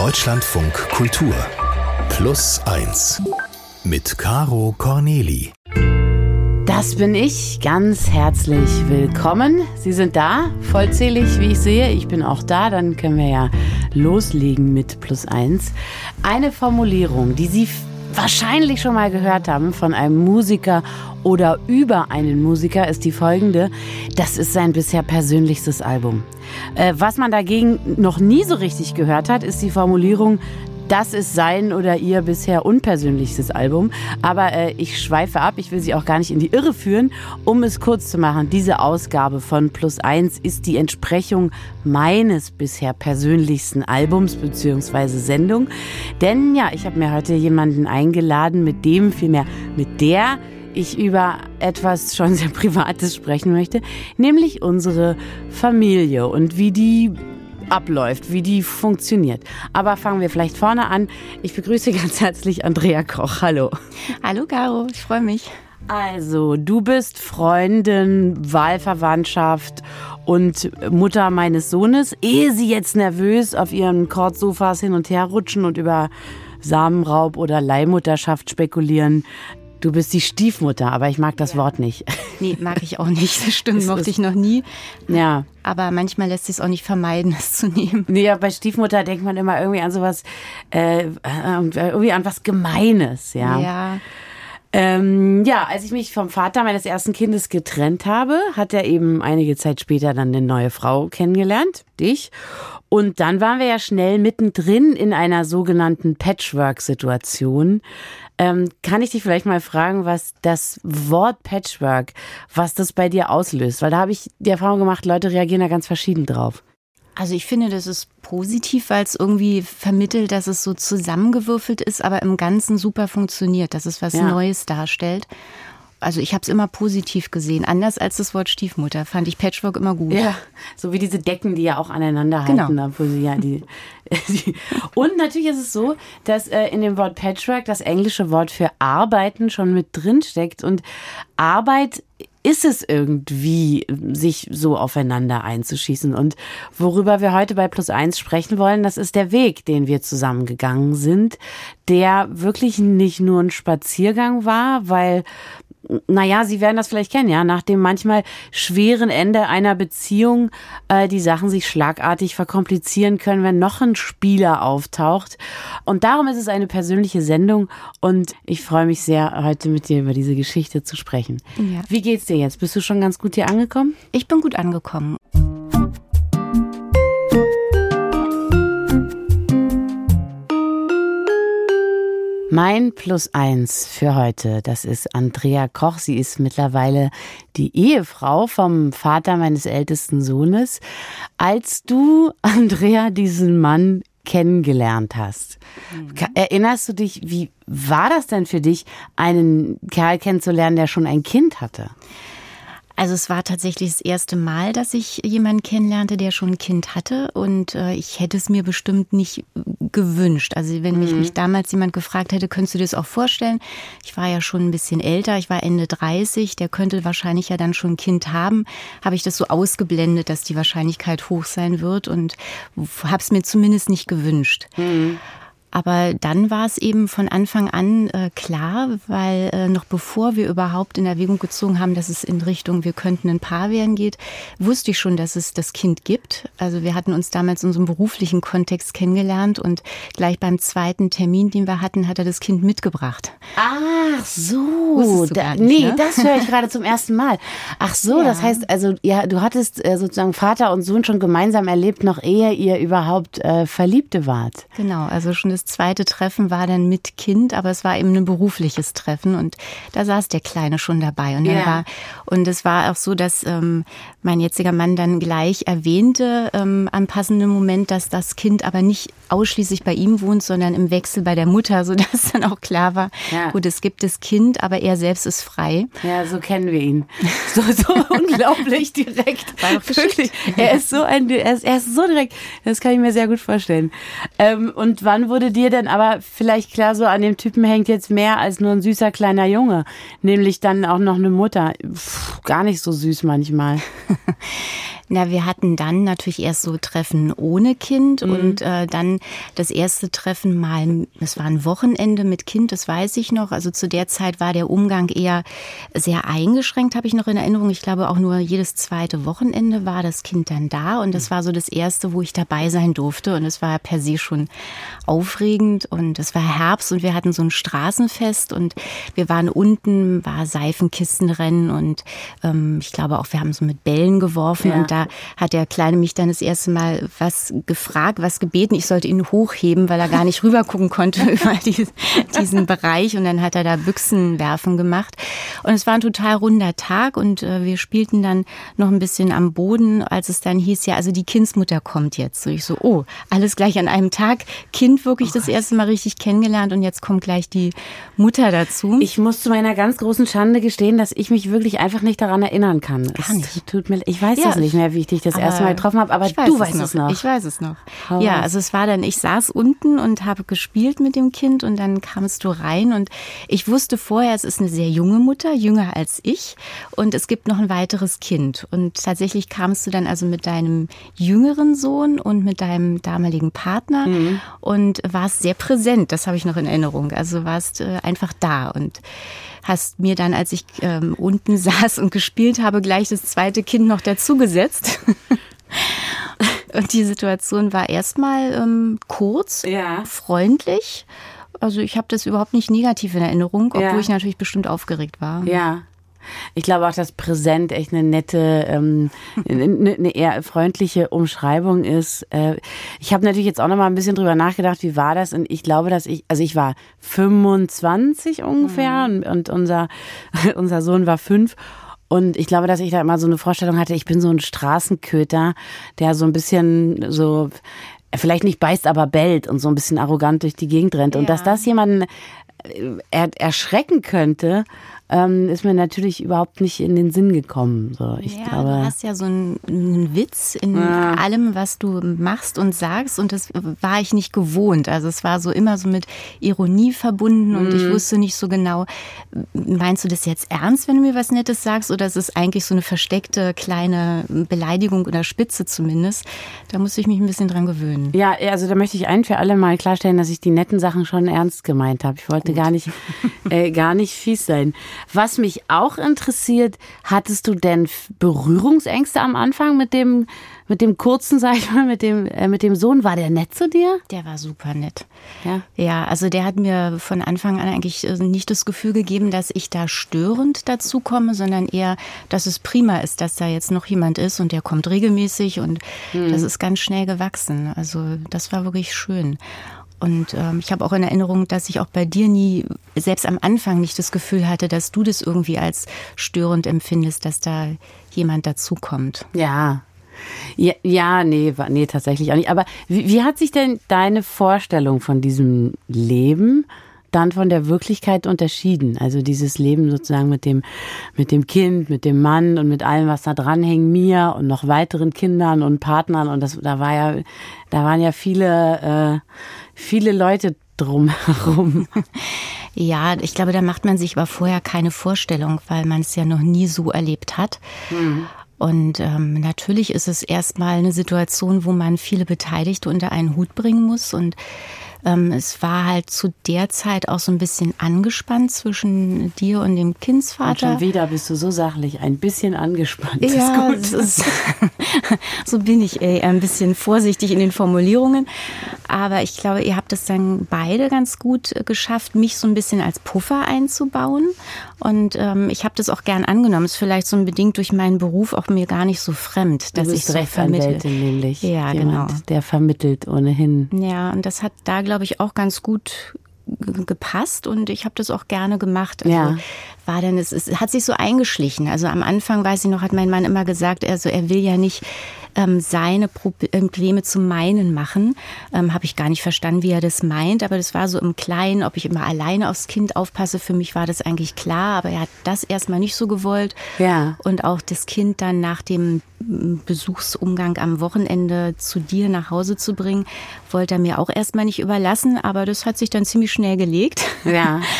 Deutschlandfunk Kultur Plus 1 mit Caro Corneli. Das bin ich. Ganz herzlich willkommen. Sie sind da, vollzählig, wie ich sehe. Ich bin auch da. Dann können wir ja loslegen mit Plus 1. Eine Formulierung, die Sie wahrscheinlich schon mal gehört haben von einem Musiker oder über einen Musiker, ist die folgende. Das ist sein bisher persönlichstes Album. Äh, was man dagegen noch nie so richtig gehört hat, ist die Formulierung, das ist sein oder ihr bisher unpersönlichstes Album. Aber äh, ich schweife ab, ich will Sie auch gar nicht in die Irre führen. Um es kurz zu machen, diese Ausgabe von Plus 1 ist die Entsprechung meines bisher persönlichsten Albums bzw. Sendung. Denn ja, ich habe mir heute jemanden eingeladen, mit dem, vielmehr mit der ich über etwas schon sehr Privates sprechen möchte, nämlich unsere Familie und wie die abläuft, wie die funktioniert. Aber fangen wir vielleicht vorne an. Ich begrüße ganz herzlich Andrea Koch. Hallo. Hallo Caro, ich freue mich. Also, du bist Freundin, Wahlverwandtschaft und Mutter meines Sohnes. Ehe sie jetzt nervös auf ihren Kortsofas hin und her rutschen und über Samenraub oder Leihmutterschaft spekulieren, Du bist die Stiefmutter, aber ich mag das ja. Wort nicht. Nee, mag ich auch nicht. Das stimmt, mochte ich noch nie. Ja. Aber manchmal lässt sich es auch nicht vermeiden, es zu nehmen. Nee, ja, bei Stiefmutter denkt man immer irgendwie an sowas, äh, äh, irgendwie an was Gemeines, ja. Ja. Ähm, ja, als ich mich vom Vater meines ersten Kindes getrennt habe, hat er eben einige Zeit später dann eine neue Frau kennengelernt, dich. Und dann waren wir ja schnell mittendrin in einer sogenannten Patchwork-Situation. Ähm, kann ich dich vielleicht mal fragen, was das Wort Patchwork, was das bei dir auslöst? Weil da habe ich die Erfahrung gemacht, Leute reagieren da ganz verschieden drauf. Also ich finde, das ist positiv, weil es irgendwie vermittelt, dass es so zusammengewürfelt ist, aber im Ganzen super funktioniert, dass es was ja. Neues darstellt. Also ich habe es immer positiv gesehen, anders als das Wort Stiefmutter. Fand ich Patchwork immer gut. Ja, so wie diese Decken, die ja auch aneinander halten. Genau. Obwohl sie ja die, die Und natürlich ist es so, dass äh, in dem Wort Patchwork das englische Wort für arbeiten schon mit drin steckt. Und Arbeit ist es irgendwie, sich so aufeinander einzuschießen. Und worüber wir heute bei Plus Eins sprechen wollen, das ist der Weg, den wir zusammengegangen sind, der wirklich nicht nur ein Spaziergang war, weil naja, Sie werden das vielleicht kennen, ja, nach dem manchmal schweren Ende einer Beziehung äh, die Sachen sich schlagartig verkomplizieren können, wenn noch ein Spieler auftaucht. Und darum ist es eine persönliche Sendung und ich freue mich sehr, heute mit dir über diese Geschichte zu sprechen. Ja. Wie geht's dir jetzt? Bist du schon ganz gut hier angekommen? Ich bin gut angekommen. Mein Plus eins für heute, das ist Andrea Koch. Sie ist mittlerweile die Ehefrau vom Vater meines ältesten Sohnes. Als du, Andrea, diesen Mann kennengelernt hast, mhm. erinnerst du dich, wie war das denn für dich, einen Kerl kennenzulernen, der schon ein Kind hatte? Also es war tatsächlich das erste Mal, dass ich jemanden kennenlernte, der schon ein Kind hatte und äh, ich hätte es mir bestimmt nicht gewünscht. Also wenn mich, mhm. mich damals jemand gefragt hätte, könntest du dir das auch vorstellen? Ich war ja schon ein bisschen älter, ich war Ende 30, der könnte wahrscheinlich ja dann schon ein Kind haben. Habe ich das so ausgeblendet, dass die Wahrscheinlichkeit hoch sein wird und habe es mir zumindest nicht gewünscht. Mhm. Aber dann war es eben von Anfang an äh, klar, weil äh, noch bevor wir überhaupt in Erwägung gezogen haben, dass es in Richtung, wir könnten ein Paar werden geht, wusste ich schon, dass es das Kind gibt. Also wir hatten uns damals in unserem beruflichen Kontext kennengelernt und gleich beim zweiten Termin, den wir hatten, hat er das Kind mitgebracht. Ach so, da, nicht, nee, ne? das höre ich gerade zum ersten Mal. Ach so, ja. das heißt also, ja, du hattest äh, sozusagen Vater und Sohn schon gemeinsam erlebt, noch ehe ihr überhaupt äh, Verliebte wart. Genau, also schon das das zweite Treffen war dann mit Kind, aber es war eben ein berufliches Treffen und da saß der Kleine schon dabei. Und, ja. war, und es war auch so, dass ähm, mein jetziger Mann dann gleich erwähnte ähm, am passenden Moment, dass das Kind aber nicht ausschließlich bei ihm wohnt, sondern im Wechsel bei der Mutter, sodass dann auch klar war, ja. gut, es gibt das Kind, aber er selbst ist frei. Ja, so kennen wir ihn. So, so unglaublich direkt. War doch Wirklich. Er ist so ein, er ist, er ist so direkt. Das kann ich mir sehr gut vorstellen. Ähm, und wann wurde dir denn aber vielleicht klar, so an dem Typen hängt jetzt mehr als nur ein süßer kleiner Junge, nämlich dann auch noch eine Mutter. Pff, gar nicht so süß manchmal. Na, wir hatten dann natürlich erst so Treffen ohne Kind mhm. und äh, dann das erste Treffen mal, es war ein Wochenende mit Kind, das weiß ich noch. Also zu der Zeit war der Umgang eher sehr eingeschränkt, habe ich noch in Erinnerung. Ich glaube auch nur jedes zweite Wochenende war das Kind dann da und das war so das erste, wo ich dabei sein durfte und es war per se schon aufregend und es war Herbst und wir hatten so ein Straßenfest und wir waren unten, war Seifenkistenrennen und ähm, ich glaube auch, wir haben so mit Bällen geworfen ja. und da hat der Kleine mich dann das erste Mal was gefragt, was gebeten. Ich sollte ihn hochheben, weil er gar nicht rüber gucken konnte über diesen Bereich. Und dann hat er da Büchsen werfen gemacht. Und es war ein total runder Tag und äh, wir spielten dann noch ein bisschen am Boden, als es dann hieß, ja, also die Kindsmutter kommt jetzt. Und ich so, oh, alles gleich an einem Tag. Kind wirklich oh das erste Mal richtig kennengelernt und jetzt kommt gleich die Mutter dazu. Ich muss zu meiner ganz großen Schande gestehen, dass ich mich wirklich einfach nicht daran erinnern kann. Gar nicht. tut mir, ich weiß ja, es nicht mehr wie ich dich das aber erste Mal getroffen habe, aber du weißt es noch. es noch. Ich weiß es noch. Hau ja, also es war dann, ich saß unten und habe gespielt mit dem Kind und dann kamst du rein und ich wusste vorher, es ist eine sehr junge Mutter, jünger als ich und es gibt noch ein weiteres Kind und tatsächlich kamst du dann also mit deinem jüngeren Sohn und mit deinem damaligen Partner mhm. und warst sehr präsent, das habe ich noch in Erinnerung. Also warst äh, einfach da und hast mir dann, als ich ähm, unten saß und gespielt habe, gleich das zweite Kind noch dazugesetzt. und die Situation war erstmal ähm, kurz, ja. freundlich. Also ich habe das überhaupt nicht negativ in Erinnerung, obwohl ja. ich natürlich bestimmt aufgeregt war. Ja. Ich glaube auch, dass präsent echt eine nette, ähm, eine, eine eher freundliche Umschreibung ist. Äh, ich habe natürlich jetzt auch noch mal ein bisschen drüber nachgedacht, wie war das? Und ich glaube, dass ich, also ich war 25 ungefähr mhm. und, und unser, unser Sohn war fünf. Und ich glaube, dass ich da immer so eine Vorstellung hatte, ich bin so ein Straßenköter, der so ein bisschen so, vielleicht nicht beißt, aber bellt und so ein bisschen arrogant durch die Gegend rennt. Ja. Und dass das jemanden äh, er, erschrecken könnte, ähm, ist mir natürlich überhaupt nicht in den Sinn gekommen. So, ich ja, glaube, du hast ja so einen, einen Witz in ja. allem, was du machst und sagst und das war ich nicht gewohnt. Also es war so immer so mit Ironie verbunden und mhm. ich wusste nicht so genau, meinst du das jetzt ernst, wenn du mir was Nettes sagst oder ist es eigentlich so eine versteckte kleine Beleidigung oder Spitze zumindest? Da musste ich mich ein bisschen dran gewöhnen. Ja, also da möchte ich ein für alle mal klarstellen, dass ich die netten Sachen schon ernst gemeint habe. Ich wollte Gut. gar nicht, äh, gar nicht fies sein. Was mich auch interessiert, hattest du denn Berührungsängste am Anfang mit dem, mit dem kurzen, sag ich mal, mit dem, äh, mit dem Sohn? War der nett zu dir? Der war super nett. Ja. Ja, also der hat mir von Anfang an eigentlich äh, nicht das Gefühl gegeben, dass ich da störend dazu komme, sondern eher, dass es prima ist, dass da jetzt noch jemand ist und der kommt regelmäßig und hm. das ist ganz schnell gewachsen. Also das war wirklich schön. Und ähm, ich habe auch in Erinnerung, dass ich auch bei dir nie, selbst am Anfang nicht das Gefühl hatte, dass du das irgendwie als störend empfindest, dass da jemand dazukommt. Ja. Ja, ja nee, nee, tatsächlich auch nicht. Aber wie, wie hat sich denn deine Vorstellung von diesem Leben dann von der Wirklichkeit unterschieden. Also dieses Leben sozusagen mit dem, mit dem Kind, mit dem Mann und mit allem, was da dranhängt, mir und noch weiteren Kindern und Partnern. Und das, da war ja, da waren ja viele, äh, viele Leute drumherum. Ja, ich glaube, da macht man sich aber vorher keine Vorstellung, weil man es ja noch nie so erlebt hat. Mhm. Und ähm, natürlich ist es erstmal eine Situation, wo man viele Beteiligte unter einen Hut bringen muss. Und es war halt zu der Zeit auch so ein bisschen angespannt zwischen dir und dem Kindsvater. Und schon wieder bist du so sachlich, ein bisschen angespannt. Ja, ist ist, so bin ich ey, ein bisschen vorsichtig in den Formulierungen. Aber ich glaube, ihr habt es dann beide ganz gut geschafft, mich so ein bisschen als Puffer einzubauen. Und ähm, ich habe das auch gern angenommen. Ist vielleicht so bedingt durch meinen Beruf auch mir gar nicht so fremd, dass ich so vermittle. nämlich. Ja, Jemand, genau. Der vermittelt ohnehin. Ja, und das hat da, glaube ich, auch ganz gut gepasst und ich habe das auch gerne gemacht. Also ja. war dann es, es hat sich so eingeschlichen. Also am Anfang weiß ich noch, hat mein Mann immer gesagt, also er will ja nicht ähm, seine Probleme zu meinen machen. Ähm, Habe ich gar nicht verstanden, wie er das meint, aber das war so im Kleinen, ob ich immer alleine aufs Kind aufpasse. Für mich war das eigentlich klar, aber er hat das erstmal nicht so gewollt. Ja. Und auch das Kind dann nach dem Besuchsumgang am Wochenende zu dir nach Hause zu bringen, wollte er mir auch erstmal nicht überlassen, aber das hat sich dann ziemlich schnell gelegt. Ja.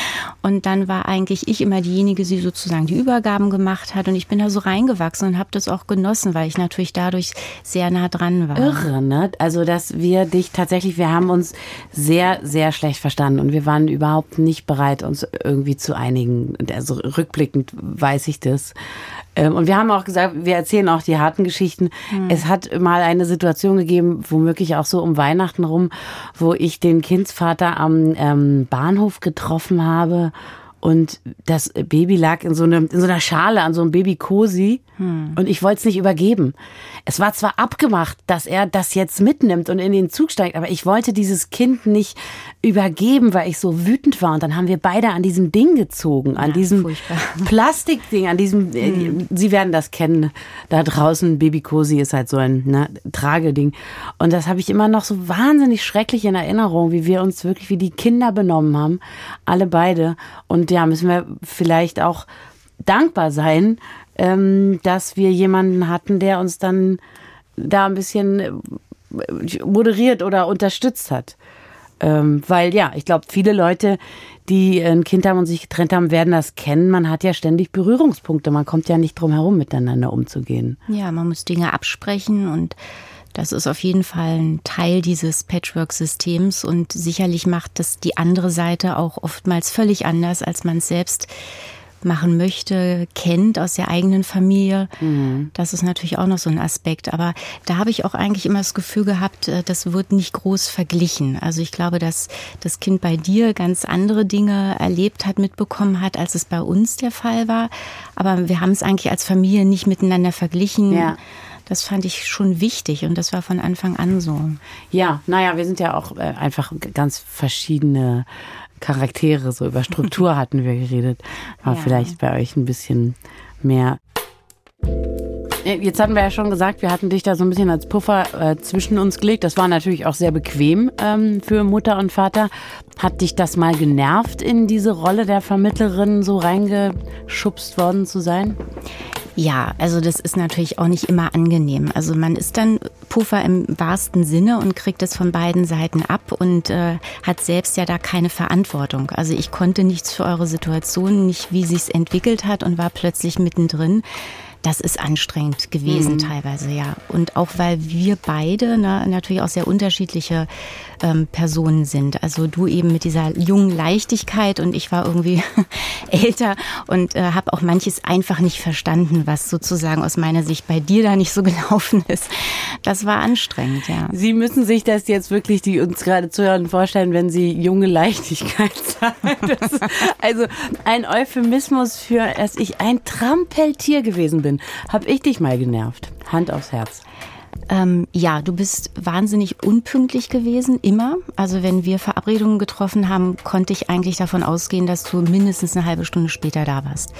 Und dann war eigentlich ich immer diejenige, die sozusagen die Übergaben gemacht hat. Und ich bin da so reingewachsen und habe das auch genossen, weil ich natürlich dadurch sehr nah dran war. Irre, ne? Also, dass wir dich tatsächlich, wir haben uns sehr, sehr schlecht verstanden und wir waren überhaupt nicht bereit, uns irgendwie zu einigen. Also rückblickend weiß ich das. Ähm, und wir haben auch gesagt, wir erzählen auch die harten Geschichten. Hm. Es hat mal eine Situation gegeben, womöglich auch so um Weihnachten rum, wo ich den Kindsvater am ähm, Bahnhof getroffen habe und das Baby lag in so, einem, in so einer Schale an so einem Baby-Cosi hm. und ich wollte es nicht übergeben. Es war zwar abgemacht, dass er das jetzt mitnimmt und in den Zug steigt, aber ich wollte dieses Kind nicht übergeben, weil ich so wütend war. Und dann haben wir beide an diesem Ding gezogen, an ja, diesem furchtbar. Plastikding, an diesem, hm. Sie werden das kennen, da draußen, Baby-Cosi ist halt so ein ne, Trageding. Und das habe ich immer noch so wahnsinnig schrecklich in Erinnerung, wie wir uns wirklich wie die Kinder benommen haben, alle beide. Und ja, müssen wir vielleicht auch dankbar sein, ähm, dass wir jemanden hatten, der uns dann da ein bisschen äh, moderiert oder unterstützt hat. Ähm, weil ja, ich glaube, viele Leute, die ein Kind haben und sich getrennt haben, werden das kennen. Man hat ja ständig Berührungspunkte. Man kommt ja nicht drum herum, miteinander umzugehen. Ja, man muss Dinge absprechen und das ist auf jeden Fall ein Teil dieses Patchwork-Systems und sicherlich macht das die andere Seite auch oftmals völlig anders, als man es selbst machen möchte, kennt aus der eigenen Familie. Mhm. Das ist natürlich auch noch so ein Aspekt. Aber da habe ich auch eigentlich immer das Gefühl gehabt, äh, das wird nicht groß verglichen. Also ich glaube, dass das Kind bei dir ganz andere Dinge erlebt hat, mitbekommen hat, als es bei uns der Fall war. Aber wir haben es eigentlich als Familie nicht miteinander verglichen. Ja. Das fand ich schon wichtig und das war von Anfang an so. Ja, naja, wir sind ja auch äh, einfach ganz verschiedene Charaktere, so über Struktur hatten wir geredet. War ja. vielleicht bei euch ein bisschen mehr. Jetzt hatten wir ja schon gesagt, wir hatten dich da so ein bisschen als Puffer äh, zwischen uns gelegt. Das war natürlich auch sehr bequem ähm, für Mutter und Vater. Hat dich das mal genervt, in diese Rolle der Vermittlerin so reingeschubst worden zu sein? Ja, also das ist natürlich auch nicht immer angenehm. Also man ist dann Puffer im wahrsten Sinne und kriegt es von beiden Seiten ab und äh, hat selbst ja da keine Verantwortung. Also ich konnte nichts für eure Situation, nicht wie sich's entwickelt hat und war plötzlich mittendrin das ist anstrengend gewesen mhm. teilweise, ja. Und auch weil wir beide ne, natürlich auch sehr unterschiedliche ähm, Personen sind. Also du eben mit dieser jungen Leichtigkeit und ich war irgendwie älter und äh, habe auch manches einfach nicht verstanden, was sozusagen aus meiner Sicht bei dir da nicht so gelaufen ist. Das war anstrengend, ja. Sie müssen sich das jetzt wirklich, die uns gerade zuhören, vorstellen, wenn Sie junge Leichtigkeit sagen. also ein Euphemismus für, dass ich ein Trampeltier gewesen bin bin. Hab ich dich mal genervt? Hand aufs Herz. Ähm, ja, du bist wahnsinnig unpünktlich gewesen, immer. Also wenn wir Verabredungen getroffen haben, konnte ich eigentlich davon ausgehen, dass du mindestens eine halbe Stunde später da warst.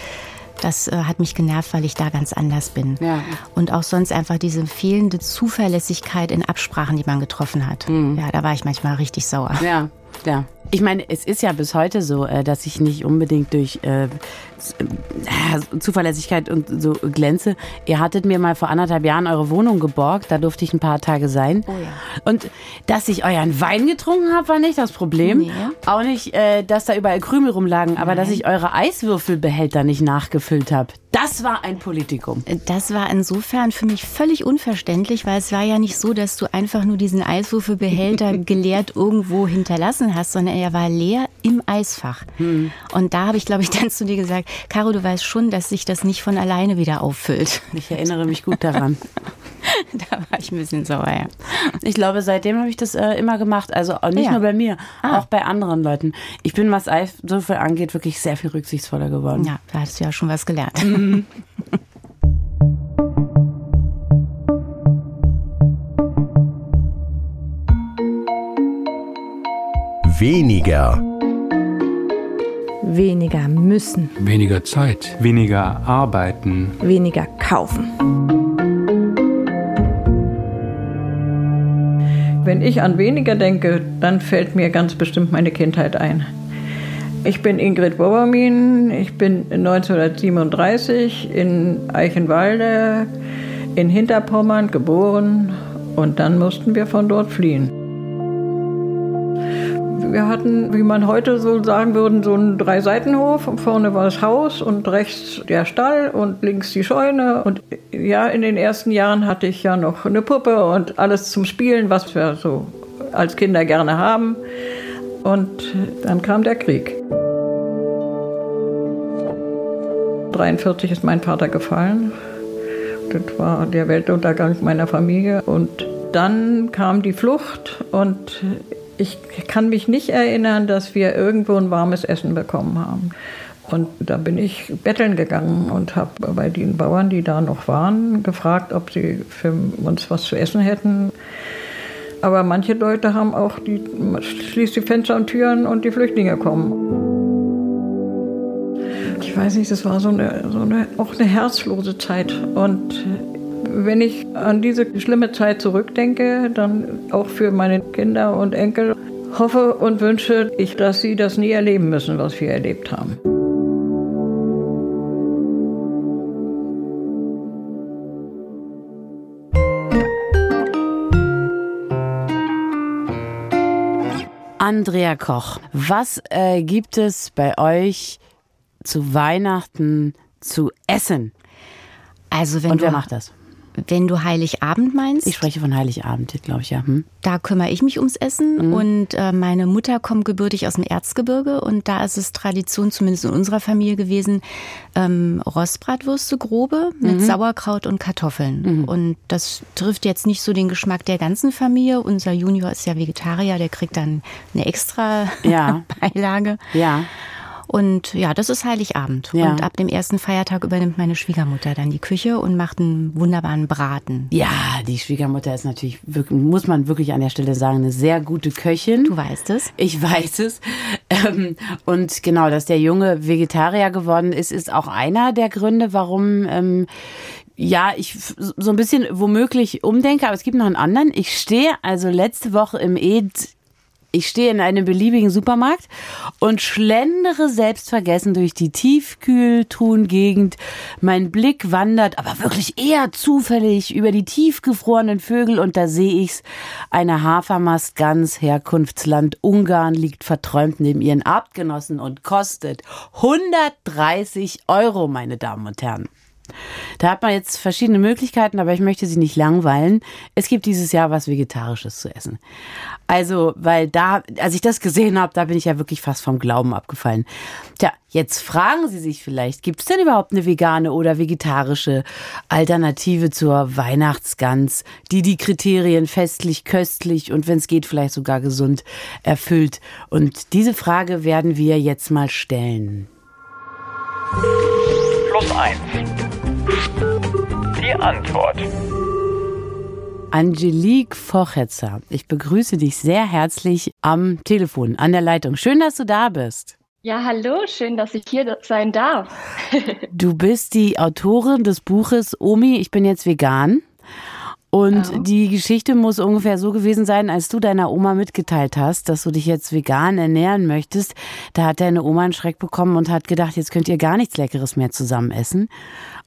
Das äh, hat mich genervt, weil ich da ganz anders bin. Ja. Und auch sonst einfach diese fehlende Zuverlässigkeit in Absprachen, die man getroffen hat. Mhm. Ja, da war ich manchmal richtig sauer. Ja, ja. Ich meine, es ist ja bis heute so, äh, dass ich nicht unbedingt durch äh, Zuverlässigkeit und so glänze. Ihr hattet mir mal vor anderthalb Jahren eure Wohnung geborgt, da durfte ich ein paar Tage sein. Oh ja. Und dass ich euren Wein getrunken habe, war nicht das Problem. Nee. Auch nicht, äh, dass da überall Krümel rumlagen, aber Nein. dass ich eure Eiswürfelbehälter nicht nachgefüllt habe. Das war ein Politikum. Das war insofern für mich völlig unverständlich, weil es war ja nicht so, dass du einfach nur diesen Eiswürfelbehälter geleert irgendwo hinterlassen hast, sondern er war leer im Eisfach. Hm. Und da habe ich, glaube ich, dann zu dir gesagt, Caro, du weißt schon, dass sich das nicht von alleine wieder auffüllt. Ich erinnere mich gut daran. da war ich ein bisschen sauer, ja. Ich glaube, seitdem habe ich das äh, immer gemacht. Also nicht ja. nur bei mir, ah. auch bei anderen Leuten. Ich bin, was Eiswürfel angeht, wirklich sehr viel rücksichtsvoller geworden. Ja, da hast du ja schon was gelernt. Mhm. Weniger. Weniger müssen. Weniger Zeit. Weniger arbeiten. Weniger kaufen. Wenn ich an weniger denke, dann fällt mir ganz bestimmt meine Kindheit ein. Ich bin Ingrid Bobermin, ich bin 1937 in Eichenwalde in Hinterpommern geboren und dann mussten wir von dort fliehen. Wir hatten, wie man heute so sagen würde, so einen Drei-Seitenhof. Vorne war das Haus und rechts der Stall und links die Scheune. Und ja, in den ersten Jahren hatte ich ja noch eine Puppe und alles zum Spielen, was wir so als Kinder gerne haben. Und dann kam der Krieg. 1943 ist mein Vater gefallen. Das war der Weltuntergang meiner Familie. Und dann kam die Flucht und ich kann mich nicht erinnern, dass wir irgendwo ein warmes Essen bekommen haben. Und da bin ich betteln gegangen und habe bei den Bauern, die da noch waren, gefragt, ob sie für uns was zu essen hätten. Aber manche Leute haben auch die, schließt die Fenster und Türen und die Flüchtlinge kommen. Ich weiß nicht, das war so eine, so eine, auch eine herzlose Zeit. Und wenn ich an diese schlimme Zeit zurückdenke, dann auch für meine Kinder und Enkel, hoffe und wünsche ich, dass sie das nie erleben müssen, was wir erlebt haben. Andrea Koch, was äh, gibt es bei euch zu Weihnachten zu essen? Also wenn Und wer du, macht das? Wenn du Heiligabend meinst, Ich spreche von Heiligabend, glaube ich, ja. Hm? da kümmere ich mich ums Essen Mhm. und äh, meine Mutter kommt gebürtig aus dem Erzgebirge und da ist es Tradition, zumindest in unserer Familie gewesen, ähm, Rostbratwürste grobe mit Mhm. Sauerkraut und Kartoffeln. Und das trifft jetzt nicht so den Geschmack der ganzen Familie. Unser Junior ist ja Vegetarier, der kriegt dann eine extra Ja. Beilage. Ja. Und ja, das ist Heiligabend. Ja. Und ab dem ersten Feiertag übernimmt meine Schwiegermutter dann die Küche und macht einen wunderbaren Braten. Ja, die Schwiegermutter ist natürlich, wirklich, muss man wirklich an der Stelle sagen, eine sehr gute Köchin. Du weißt es. Ich weiß es. Ähm, Und genau, dass der Junge Vegetarier geworden ist, ist auch einer der Gründe, warum, ähm, ja, ich so ein bisschen womöglich umdenke, aber es gibt noch einen anderen. Ich stehe also letzte Woche im Ed ich stehe in einem beliebigen Supermarkt und schlendere selbstvergessen durch die Tiefkühltruhengegend. Mein Blick wandert aber wirklich eher zufällig über die tiefgefrorenen Vögel und da sehe ich's. Eine Hafermastgans, Herkunftsland Ungarn, liegt verträumt neben ihren Artgenossen und kostet 130 Euro, meine Damen und Herren. Da hat man jetzt verschiedene Möglichkeiten, aber ich möchte Sie nicht langweilen. Es gibt dieses Jahr was Vegetarisches zu essen. Also, weil da, als ich das gesehen habe, da bin ich ja wirklich fast vom Glauben abgefallen. Tja, jetzt fragen Sie sich vielleicht, gibt es denn überhaupt eine vegane oder vegetarische Alternative zur Weihnachtsgans, die die Kriterien festlich, köstlich und wenn es geht, vielleicht sogar gesund erfüllt? Und diese Frage werden wir jetzt mal stellen. Plus eins. Die Antwort. Angelique Vochetzer, ich begrüße dich sehr herzlich am Telefon, an der Leitung. Schön, dass du da bist. Ja, hallo, schön, dass ich hier sein darf. Du bist die Autorin des Buches Omi, ich bin jetzt vegan. Und Oh. die Geschichte muss ungefähr so gewesen sein, als du deiner Oma mitgeteilt hast, dass du dich jetzt vegan ernähren möchtest. Da hat deine Oma einen Schreck bekommen und hat gedacht, jetzt könnt ihr gar nichts Leckeres mehr zusammen essen.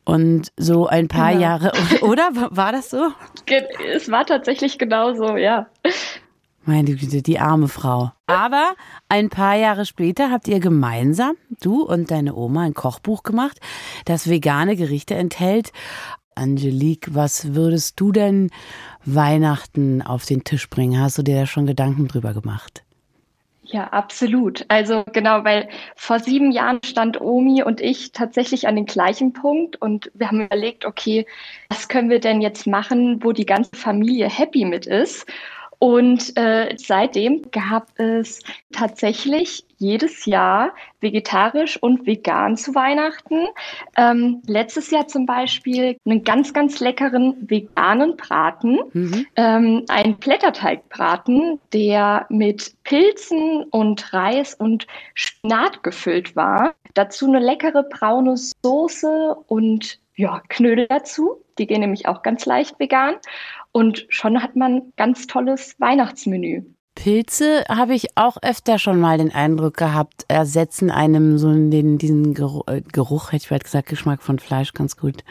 Und so ein paar Genau. Jahre, oder? War das so? Es war tatsächlich genauso, ja. Meine Güte, die arme Frau. Aber ein paar Jahre später habt ihr gemeinsam, du und deine Oma, ein Kochbuch gemacht, das vegane Gerichte enthält. Angelique, was würdest du denn Weihnachten auf den Tisch bringen? Hast du dir da schon Gedanken drüber gemacht? Ja, absolut. Also genau, weil vor sieben Jahren stand Omi und ich tatsächlich an dem gleichen Punkt und wir haben überlegt, okay, was können wir denn jetzt machen, wo die ganze Familie happy mit ist? Und äh, seitdem gab es tatsächlich jedes Jahr vegetarisch und vegan zu Weihnachten. Ähm, letztes Jahr zum Beispiel einen ganz, ganz leckeren veganen Braten, Mhm. ähm, einen Blätterteigbraten, der mit Pilzen und Reis und Spinat gefüllt war. Dazu eine leckere braune Soße und ja, Knödel dazu. Die gehen nämlich auch ganz leicht vegan. Und schon hat man ganz tolles Weihnachtsmenü. Pilze habe ich auch öfter schon mal den Eindruck gehabt, ersetzen einem so den, diesen Geruch, äh, Geruch, hätte ich bald gesagt, Geschmack von Fleisch ganz gut.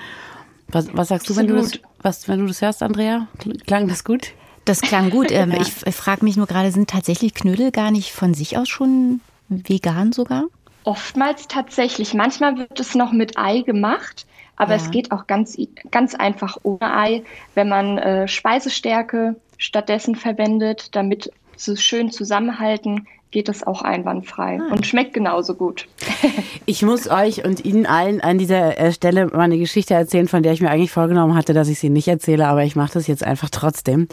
Was, was sagst du, wenn du das, was, wenn du das hörst, Andrea? Klang das gut? Das klang gut. Ähm, ich frage mich nur gerade, sind tatsächlich Knödel gar nicht von sich aus schon vegan sogar? Oftmals tatsächlich. Manchmal wird es noch mit Ei gemacht, aber ja. es geht auch ganz, ganz einfach ohne Ei, wenn man äh, Speisestärke stattdessen verwendet, damit sie schön zusammenhalten, geht es auch einwandfrei ah. und schmeckt genauso gut. ich muss euch und Ihnen allen an dieser äh, Stelle mal eine Geschichte erzählen, von der ich mir eigentlich vorgenommen hatte, dass ich sie nicht erzähle, aber ich mache das jetzt einfach trotzdem.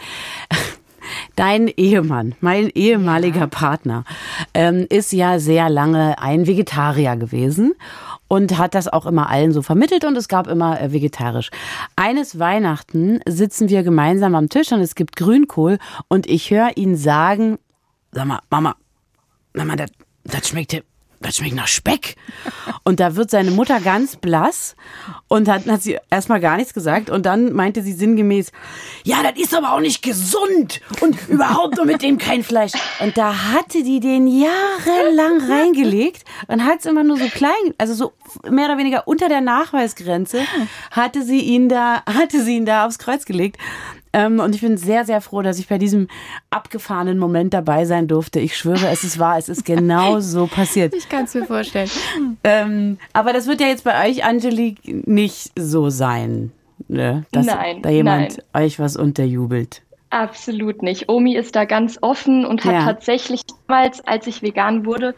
Dein Ehemann, mein ehemaliger ja. Partner, ähm, ist ja sehr lange ein Vegetarier gewesen und hat das auch immer allen so vermittelt und es gab immer äh, vegetarisch. Eines Weihnachten sitzen wir gemeinsam am Tisch und es gibt Grünkohl und ich höre ihn sagen, sag mal, Mama, Mama, das, schmeckt das schmeckt nach Speck. Und da wird seine Mutter ganz blass und hat, hat sie erstmal gar nichts gesagt und dann meinte sie sinngemäß, ja, das ist aber auch nicht gesund und überhaupt nur mit dem kein Fleisch. Und da hatte die den jahrelang reingelegt und hat es immer nur so klein, also so mehr oder weniger unter der Nachweisgrenze, hatte sie ihn da, hatte sie ihn da aufs Kreuz gelegt. Ähm, und ich bin sehr, sehr froh, dass ich bei diesem abgefahrenen Moment dabei sein durfte. Ich schwöre, es ist wahr, es ist genau so passiert. Ich kann es mir vorstellen. Ähm, aber das wird ja jetzt bei euch, Angelique, nicht so sein, ne? dass nein, da jemand nein. euch was unterjubelt. Absolut nicht. Omi ist da ganz offen und hat ja. tatsächlich damals, als ich vegan wurde,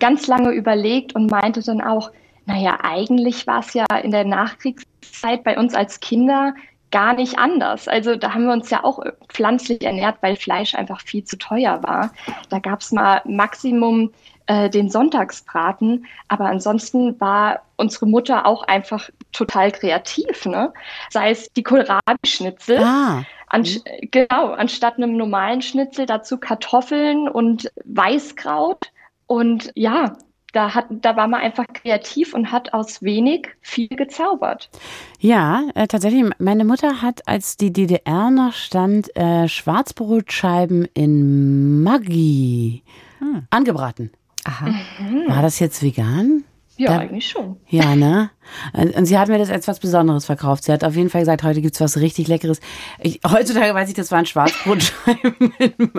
ganz lange überlegt und meinte dann auch, naja, eigentlich war es ja in der Nachkriegszeit bei uns als Kinder gar nicht anders. Also da haben wir uns ja auch pflanzlich ernährt, weil Fleisch einfach viel zu teuer war. Da gab es mal Maximum äh, den Sonntagsbraten, aber ansonsten war unsere Mutter auch einfach total kreativ, ne? Sei es die Kohlrabi-Schnitzel. Ah. An, genau, anstatt einem normalen Schnitzel dazu Kartoffeln und Weißkraut. Und ja, da, hat, da war man einfach kreativ und hat aus wenig viel gezaubert. Ja, äh, tatsächlich. Meine Mutter hat, als die DDR noch stand, äh, Schwarzbrotscheiben in Maggi hm. angebraten. Aha. Mhm. War das jetzt vegan? Ja, da, eigentlich schon. Ja, ne? Und sie hat mir das als was Besonderes verkauft. Sie hat auf jeden Fall gesagt, heute gibt's was richtig Leckeres. Ich, heutzutage weiß ich, das waren Schwarzbrotscheiben in,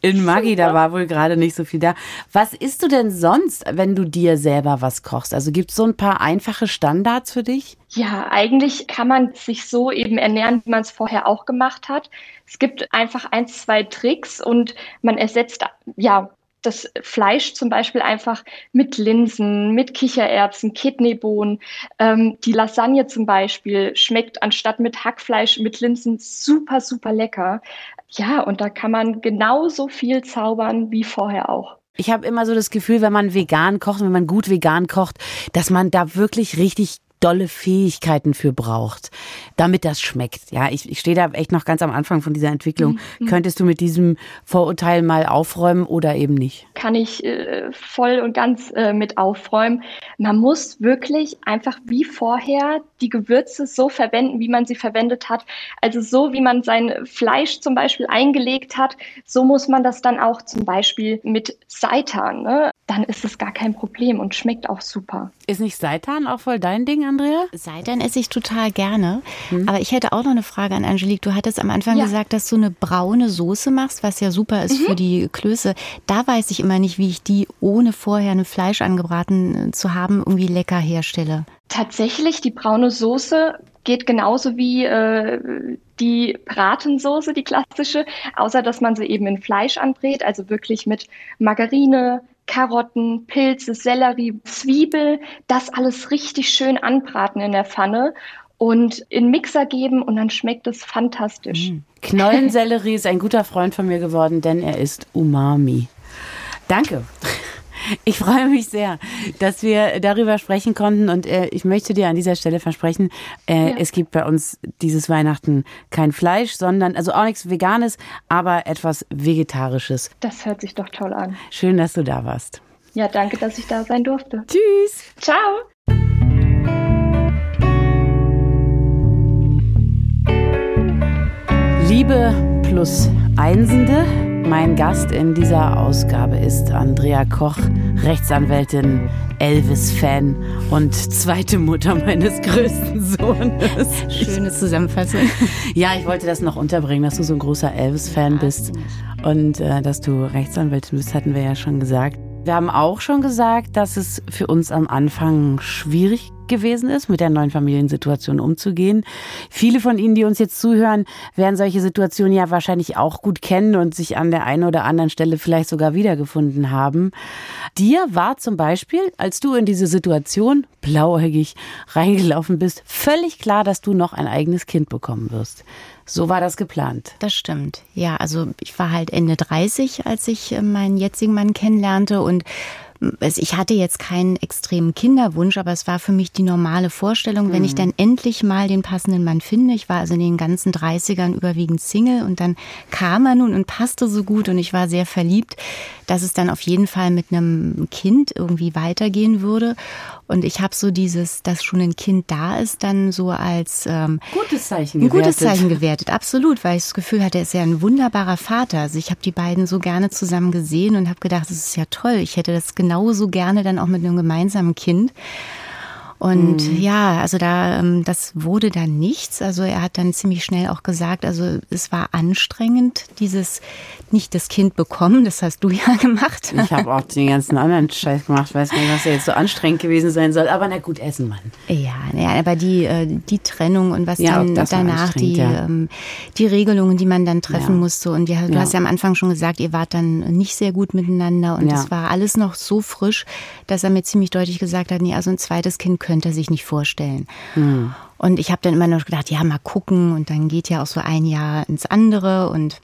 in Maggi. Da war wohl gerade nicht so viel da. Was isst du denn sonst, wenn du dir selber was kochst? Also gibt's so ein paar einfache Standards für dich? Ja, eigentlich kann man sich so eben ernähren, wie man es vorher auch gemacht hat. Es gibt einfach ein, zwei Tricks und man ersetzt ja das Fleisch zum Beispiel einfach mit Linsen, mit Kichererbsen, Kidneybohnen. Ähm, die Lasagne zum Beispiel schmeckt anstatt mit Hackfleisch mit Linsen super, super lecker. Ja, und da kann man genauso viel zaubern wie vorher auch. Ich habe immer so das Gefühl, wenn man vegan kocht, wenn man gut vegan kocht, dass man da wirklich richtig dolle Fähigkeiten für braucht, damit das schmeckt. Ja, ich, ich stehe da echt noch ganz am Anfang von dieser Entwicklung. Mhm. Könntest du mit diesem Vorurteil mal aufräumen oder eben nicht? Kann ich äh, voll und ganz äh, mit aufräumen. Man muss wirklich einfach wie vorher die Gewürze so verwenden, wie man sie verwendet hat. Also so, wie man sein Fleisch zum Beispiel eingelegt hat, so muss man das dann auch zum Beispiel mit Seitan. Ne? Dann ist es gar kein Problem und schmeckt auch super. Ist nicht Seitan auch voll dein Ding, Andrea? Seitan esse ich total gerne. Hm. Aber ich hätte auch noch eine Frage an Angelique. Du hattest am Anfang ja. gesagt, dass du eine braune Soße machst, was ja super ist mhm. für die Klöße. Da weiß ich immer nicht, wie ich die, ohne vorher ein Fleisch angebraten äh, zu haben, irgendwie lecker herstelle. Tatsächlich, die braune Soße geht genauso wie äh, die Bratensoße, die klassische, außer dass man sie eben in Fleisch anbrät, also wirklich mit Margarine, Karotten, Pilze, Sellerie, Zwiebel, das alles richtig schön anbraten in der Pfanne und in Mixer geben und dann schmeckt es fantastisch. Mm. Knollensellerie ist ein guter Freund von mir geworden, denn er ist Umami. Danke. Ich freue mich sehr, dass wir darüber sprechen konnten und äh, ich möchte dir an dieser Stelle versprechen, äh, ja. es gibt bei uns dieses Weihnachten kein Fleisch, sondern, also auch nichts Veganes, aber etwas Vegetarisches. Das hört sich doch toll an. Schön, dass du da warst. Ja, danke, dass ich da sein durfte. Tschüss. Ciao. Liebe plus Einsende Mein Gast in dieser Ausgabe ist Andrea Koch, Rechtsanwältin, Elvis-Fan und zweite Mutter meines größten Sohnes. Schöne Zusammenfassung. Ja, ich wollte das noch unterbringen, dass du so ein großer Elvis-Fan bist und äh, dass du Rechtsanwältin bist, hatten wir ja schon gesagt. Wir haben auch schon gesagt, dass es für uns am Anfang schwierig gewesen ist, mit der neuen Familiensituation umzugehen. Viele von Ihnen, die uns jetzt zuhören, werden solche Situationen ja wahrscheinlich auch gut kennen und sich an der einen oder anderen Stelle vielleicht sogar wiedergefunden haben. Dir war zum Beispiel, als du in diese Situation blauäugig reingelaufen bist, völlig klar, dass du noch ein eigenes Kind bekommen wirst. So war das geplant. Das stimmt. Ja, also ich war halt Ende 30, als ich äh, meinen jetzigen Mann kennenlernte und ich hatte jetzt keinen extremen Kinderwunsch, aber es war für mich die normale Vorstellung, wenn ich mhm. dann endlich mal den passenden Mann finde. Ich war also in den ganzen 30ern überwiegend Single und dann kam er nun und passte so gut und ich war sehr verliebt, dass es dann auf jeden Fall mit einem Kind irgendwie weitergehen würde. Und ich habe so dieses, dass schon ein Kind da ist, dann so als ähm, gutes Zeichen gewertet. Ein gutes Zeichen gewertet, absolut, weil ich das Gefühl hatte, er ist ja ein wunderbarer Vater. Also ich habe die beiden so gerne zusammen gesehen und habe gedacht, das ist ja toll. Ich hätte das genauso gerne dann auch mit einem gemeinsamen Kind. Und mhm. ja, also da, ähm, das wurde dann nichts. Also er hat dann ziemlich schnell auch gesagt, also es war anstrengend, dieses nicht das Kind bekommen. Das hast du ja gemacht. Ich habe auch den ganzen anderen Scheiß gemacht. Weiß nicht, was ja jetzt so anstrengend gewesen sein soll. Aber na gut, essen, Mann. Ja, ja aber die, äh, die Trennung und was ja, dann danach, die, ja. Ähm, die Regelungen, die man dann treffen ja. musste. Und wir, du hast ja am Anfang schon gesagt, ihr wart dann nicht sehr gut miteinander. Und es war alles noch so frisch, dass er mir ziemlich deutlich gesagt hat, nee, also ein zweites Kind könnte er sich nicht vorstellen. Mhm. Und ich habe dann immer noch gedacht, ja, mal gucken. Und dann geht ja auch so ein Jahr ins andere und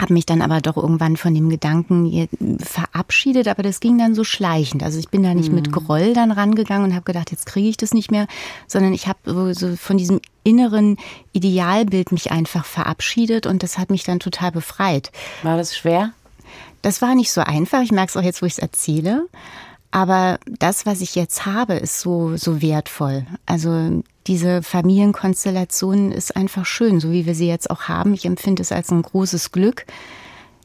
habe mich dann aber doch irgendwann von dem Gedanken verabschiedet, aber das ging dann so schleichend. Also ich bin da nicht mhm. mit Groll dann rangegangen und habe gedacht, jetzt kriege ich das nicht mehr, sondern ich habe so von diesem inneren Idealbild mich einfach verabschiedet und das hat mich dann total befreit. War das schwer? Das war nicht so einfach. Ich merke es auch jetzt, wo ich es erzähle. Aber das, was ich jetzt habe, ist so, so wertvoll. Also diese Familienkonstellation ist einfach schön, so wie wir sie jetzt auch haben. Ich empfinde es als ein großes Glück.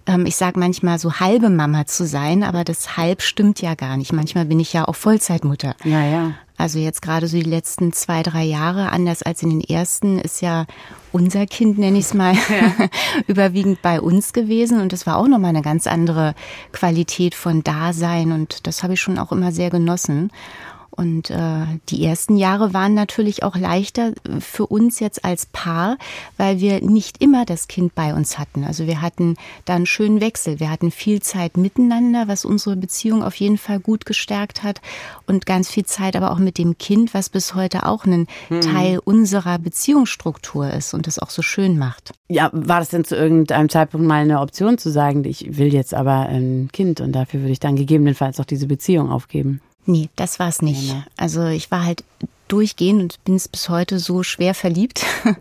Ähm, ich sage manchmal so halbe Mama zu sein, aber das halb stimmt ja gar nicht. Manchmal bin ich ja auch Vollzeitmutter. Ja, ja. Also jetzt gerade so die letzten zwei, drei Jahre, anders als in den ersten, ist ja unser Kind, nenne ich es mal, ja. überwiegend bei uns gewesen. Und das war auch nochmal eine ganz andere Qualität von Dasein. Und das habe ich schon auch immer sehr genossen. Und äh, die ersten Jahre waren natürlich auch leichter für uns jetzt als Paar, weil wir nicht immer das Kind bei uns hatten. Also wir hatten da einen schönen Wechsel. Wir hatten viel Zeit miteinander, was unsere Beziehung auf jeden Fall gut gestärkt hat. Und ganz viel Zeit aber auch mit dem Kind, was bis heute auch ein hm. Teil unserer Beziehungsstruktur ist und das auch so schön macht. Ja, war das denn zu irgendeinem Zeitpunkt mal eine Option zu sagen, ich will jetzt aber ein Kind und dafür würde ich dann gegebenenfalls auch diese Beziehung aufgeben? Nee, das war's nicht. Nee, nee. Also ich war halt durchgehen und bin es bis heute so schwer verliebt.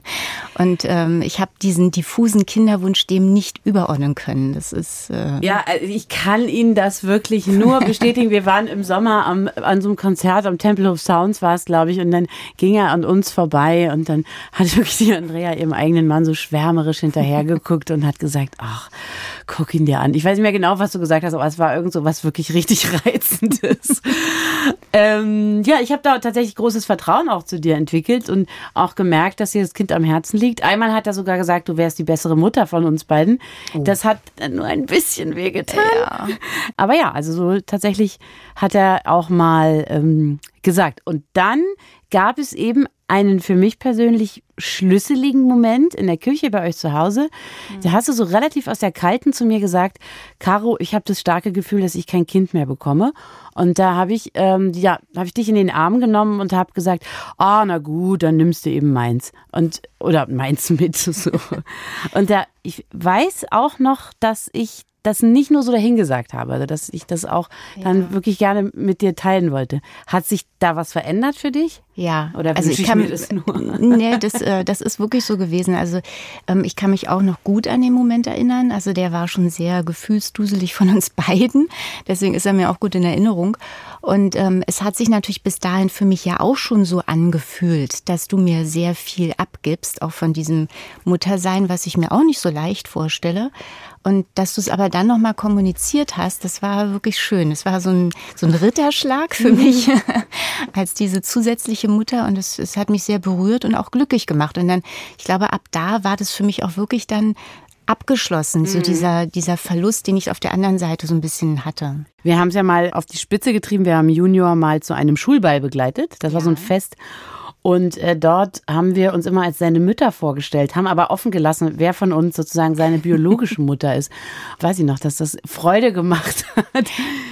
Und ähm, ich habe diesen diffusen Kinderwunsch dem nicht überordnen können. Das ist äh ja, also ich kann Ihnen das wirklich nur bestätigen. Wir waren im Sommer am, an so einem Konzert am Temple of Sounds war es, glaube ich, und dann ging er an uns vorbei und dann hat wirklich die Andrea ihrem eigenen Mann so schwärmerisch hinterhergeguckt und hat gesagt, ach, guck ihn dir an. Ich weiß nicht mehr genau, was du gesagt hast, aber es war irgend so was wirklich richtig reizendes. ähm, ja, ich habe da tatsächlich großes Vertrauen auch zu dir entwickelt und auch gemerkt, dass dir das Kind am Herzen liegt. Einmal hat er sogar gesagt, du wärst die bessere Mutter von uns beiden. Oh. Das hat nur ein bisschen wehgetan. Ja. Aber ja, also so tatsächlich hat er auch mal ähm, gesagt. Und dann gab es eben einen für mich persönlich schlüsseligen Moment in der Küche bei euch zu Hause. Mhm. Da hast du so relativ aus der Kalten zu mir gesagt, Caro, ich habe das starke Gefühl, dass ich kein Kind mehr bekomme. Und da habe ich, ähm, ja, habe ich dich in den Arm genommen und habe gesagt, ah, oh, na gut, dann nimmst du eben meins und oder meins mit so. Und da, ich weiß auch noch, dass ich das nicht nur so dahingesagt habe, also dass ich das auch ja. dann wirklich gerne mit dir teilen wollte. Hat sich da was verändert für dich? Ja, Oder also ich ich kann mir das nur? Nee, das, äh, das ist wirklich so gewesen. Also ähm, ich kann mich auch noch gut an den Moment erinnern. Also der war schon sehr gefühlsduselig von uns beiden. Deswegen ist er mir auch gut in Erinnerung. Und ähm, es hat sich natürlich bis dahin für mich ja auch schon so angefühlt, dass du mir sehr viel abgibst, auch von diesem Muttersein, was ich mir auch nicht so leicht vorstelle. Und dass du es aber dann nochmal kommuniziert hast, das war wirklich schön. Es war so ein, so ein Ritterschlag für mich als diese zusätzliche Mutter. Und es, es hat mich sehr berührt und auch glücklich gemacht. Und dann, ich glaube, ab da war das für mich auch wirklich dann abgeschlossen, so dieser, dieser Verlust, den ich auf der anderen Seite so ein bisschen hatte. Wir haben es ja mal auf die Spitze getrieben. Wir haben Junior mal zu einem Schulball begleitet. Das war so ein Fest. Und äh, dort haben wir uns immer als seine Mütter vorgestellt, haben aber offen gelassen, wer von uns sozusagen seine biologische Mutter ist. Weiß ich noch, dass das Freude gemacht hat,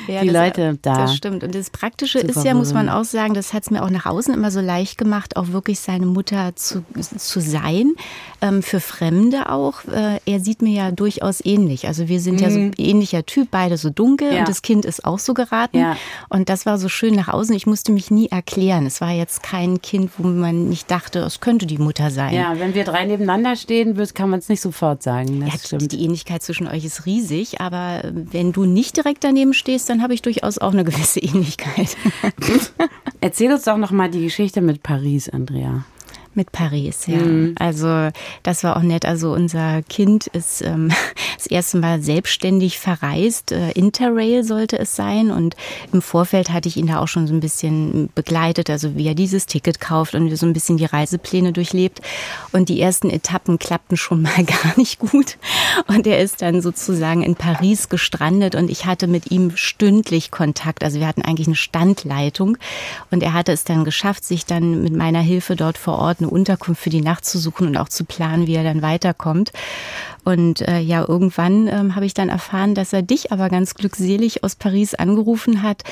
die das, Leute da. Das stimmt. Und das Praktische ist ja, muss man auch sagen, das hat es mir auch nach außen immer so leicht gemacht, auch wirklich seine Mutter zu, zu sein. Ähm, für Fremde auch. Äh, er sieht mir ja durchaus ähnlich. Also wir sind ja so ein ähnlicher Typ, beide so dunkel Mhm. Ja. und das Kind ist auch so geraten. Ja. Und das war so schön nach außen. Ich musste mich nie erklären. Es war jetzt kein Kind, wo man nicht dachte, es könnte die Mutter sein. Ja, wenn wir drei nebeneinander stehen, kann man es nicht sofort sagen. Das Ja, stimmt. die Ähnlichkeit zwischen euch ist riesig, aber äh, wenn du nicht direkt daneben stehst, dann habe ich durchaus auch eine gewisse Ähnlichkeit. Erzähl uns doch noch mal die Geschichte mit Paris, Andrea. Mit Paris, ja. Mhm. Also das war auch nett. Also unser Kind ist ähm, das erste Mal selbstständig verreist. Äh, Interrail sollte es sein. Und im Vorfeld hatte ich ihn da auch schon so ein bisschen begleitet, also wie er dieses Ticket kauft und so ein bisschen die Reisepläne durchlebt. Und die ersten Etappen klappten schon mal gar nicht gut. Und er ist dann sozusagen in Paris gestrandet und ich hatte mit ihm stündlich Kontakt. Also wir hatten eigentlich eine Standleitung. Und er hatte es dann geschafft, sich dann mit meiner Hilfe dort vor Ort eine Unterkunft für die Nacht zu suchen und auch zu planen, wie er dann weiterkommt. Und äh, ja, irgendwann ähm, habe ich dann erfahren, dass er dich aber ganz glückselig aus Paris angerufen hat.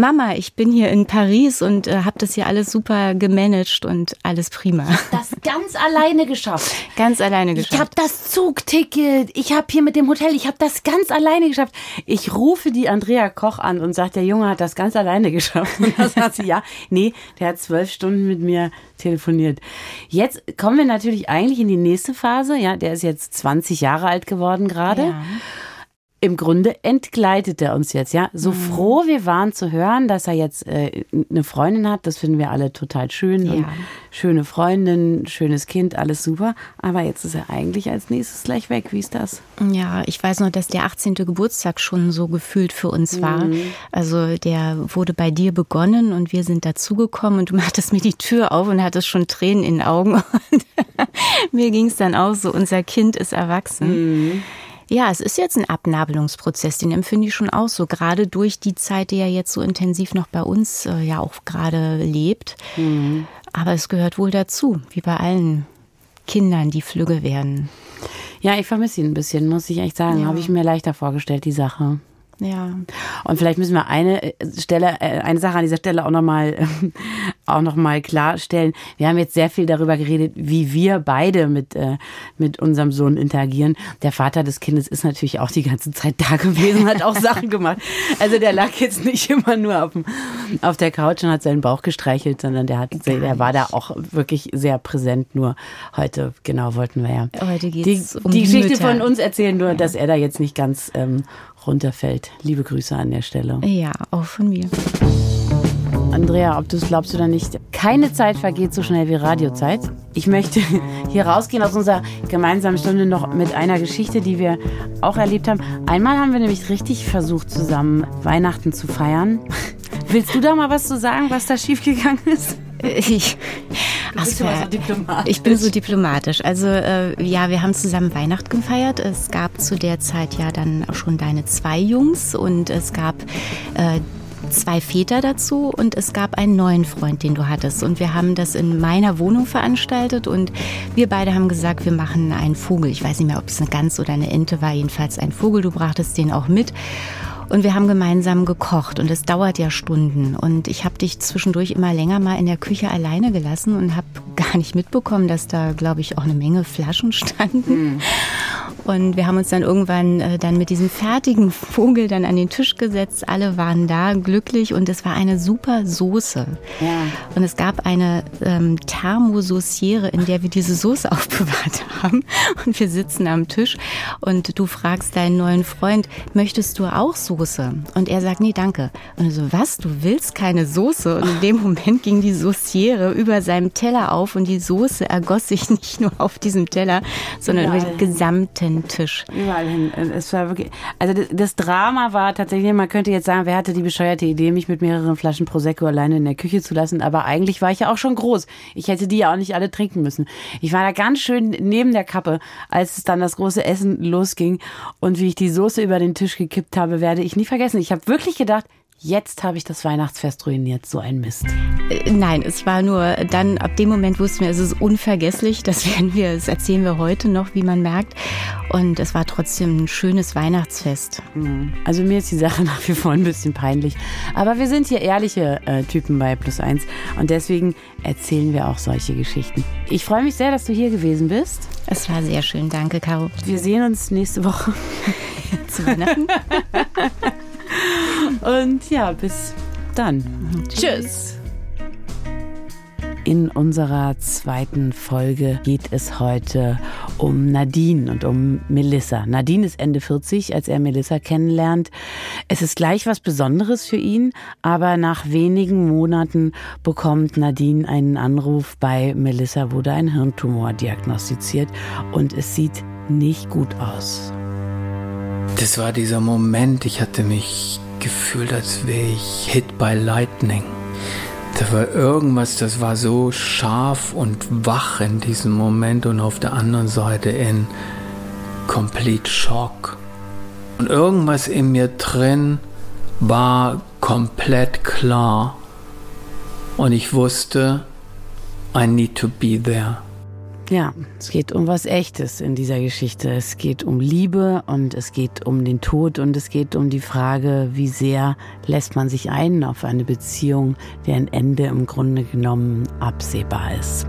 Mama, ich bin hier in Paris und äh, habe das hier alles super gemanagt und alles prima. Das ganz alleine geschafft. Ganz alleine Ich habe geschafft. das Zugticket. Ich habe hier mit dem Hotel, ich habe das ganz alleine geschafft. Ich rufe die Andrea Koch an und sagt, der Junge hat das ganz alleine geschafft. Und da sagt sie, ja, nee, der hat zwölf Stunden mit mir telefoniert. Jetzt kommen wir natürlich eigentlich in die nächste Phase. Ja, der ist jetzt 20 Jahre alt geworden gerade. Ja. Im Grunde entgleitet er uns jetzt, ja. So froh wir waren zu hören, dass er jetzt äh, eine Freundin hat, das finden wir alle total schön. Ja. schöne Freundin, schönes Kind, alles super. Aber jetzt ist er eigentlich als nächstes gleich weg. Wie ist das? Ja, ich weiß noch, dass der 18. Geburtstag schon so gefühlt für uns war. Also der wurde bei dir begonnen und wir sind dazugekommen und du machtest mir die Tür auf und hattest schon Tränen in den Augen. Und mir ging es dann auch so, unser Kind ist erwachsen. Ja, es ist jetzt ein Abnabelungsprozess, den empfinde ich schon auch so, gerade durch die Zeit, die er jetzt so intensiv noch bei uns äh, ja auch gerade lebt. Aber es gehört wohl dazu, wie bei allen Kindern, die flügge werden. Ja, ich vermisse ihn ein bisschen, muss ich echt sagen. Habe ich mir leichter vorgestellt, die Sache. Ja. Und vielleicht müssen wir eine äh, Stelle, äh, eine Sache an dieser Stelle auch nochmal auch noch mal klarstellen. Wir haben jetzt sehr viel darüber geredet, wie wir beide mit, äh, mit unserem Sohn interagieren. Der Vater des Kindes ist natürlich auch die ganze Zeit da gewesen, hat auch Sachen gemacht. Also der lag jetzt nicht immer nur auf, dem, auf der Couch und hat seinen Bauch gestreichelt, sondern der, hat, der war da auch wirklich sehr präsent. Nur heute, genau, wollten wir ja Heute die, geht's um die die Geschichte Mütter. von uns erzählen, nur dass er da jetzt nicht ganz ähm, runterfällt. Liebe Grüße an der Stelle. Ja, auch von mir. Andrea, ob du es glaubst oder nicht, keine Zeit vergeht so schnell wie Radiozeit. Ich möchte hier rausgehen aus unserer gemeinsamen Stunde noch mit einer Geschichte, die wir auch erlebt haben. Einmal haben wir nämlich richtig versucht, zusammen Weihnachten zu feiern. Willst du da mal was zu sagen, was da schiefgegangen ist? Ich, ach, so ich bin so diplomatisch. Also äh, ja, wir haben zusammen Weihnachten gefeiert. Es gab zu der Zeit ja dann auch schon deine zwei Jungs und es gab äh, zwei Väter dazu und es gab einen neuen Freund, den du hattest. Und wir haben das in meiner Wohnung veranstaltet und wir beide haben gesagt, wir machen einen Vogel. Ich weiß nicht mehr, ob es eine Gans oder eine Ente war, jedenfalls ein Vogel. Du brachtest den auch mit. Und wir haben gemeinsam gekocht und es dauert ja Stunden. Und ich habe dich zwischendurch immer länger mal in der Küche alleine gelassen und habe gar nicht mitbekommen, dass da, glaube ich, auch eine Menge Flaschen standen. Und wir haben uns dann irgendwann äh, dann mit diesem fertigen Vogel dann an den Tisch gesetzt. Alle waren da glücklich und es war eine super Soße. Ja. Und es gab eine ähm, Thermosauciere, in der wir diese Soße aufbewahrt haben. Und wir sitzen am Tisch und du fragst deinen neuen Freund, möchtest du auch Soße? Und er sagt, nee, danke. Und so, was, du willst keine Soße? Und in dem Moment ging die Sauciere über seinem Teller auf und die Soße ergoss sich nicht nur auf diesem Teller, sondern Überall über den gesamten Tisch. Überall hin. Es war wirklich, also das, das Drama war tatsächlich, man könnte jetzt sagen, wer hatte die bescheuerte Idee, mich mit mehreren Flaschen Prosecco alleine in der Küche zu lassen, aber eigentlich war ich ja auch schon groß. Ich hätte die ja auch nicht alle trinken müssen. Ich war da ganz schön neben der Kappe, als es dann das große Essen losging und wie ich die Soße über den Tisch gekippt habe, werde ich nie vergessen. Ich habe wirklich gedacht, jetzt habe ich das Weihnachtsfest ruiniert, so ein Mist. Äh, nein, es war nur dann, ab dem Moment wussten wir, es ist unvergesslich, das werden wir, das erzählen wir heute noch, wie man merkt. Und es war trotzdem ein schönes Weihnachtsfest. Mhm. Also mir ist die Sache nach wie vor ein bisschen peinlich. Aber wir sind hier ehrliche äh, Typen bei Plus Eins und deswegen erzählen wir auch solche Geschichten. Ich freue mich sehr, dass du hier gewesen bist. Es war sehr schön, danke, Caro. Wir sehen uns nächste Woche zu Weihnachten. Und ja, bis dann. Tschüss. In unserer zweiten Folge geht es heute um Nadine und um Melissa. Nadine ist Ende 40, als er Melissa kennenlernt. Es ist gleich was Besonderes für ihn, aber nach wenigen Monaten bekommt Nadine einen Anruf. Bei Melissa wurde ein Hirntumor diagnostiziert und es sieht nicht gut aus. Das war dieser Moment, ich hatte mich gefühlt, als wäre ich hit by lightning. Da war irgendwas, das war so scharf und wach in diesem Moment und auf der anderen Seite in complete Shock. Und irgendwas in mir drin war komplett klar. Und ich wusste, I need to be there. Ja, es geht um was Echtes in dieser Geschichte. Es geht um Liebe und es geht um den Tod und es geht um die Frage, wie sehr lässt man sich ein auf eine Beziehung, deren Ende im Grunde genommen absehbar ist.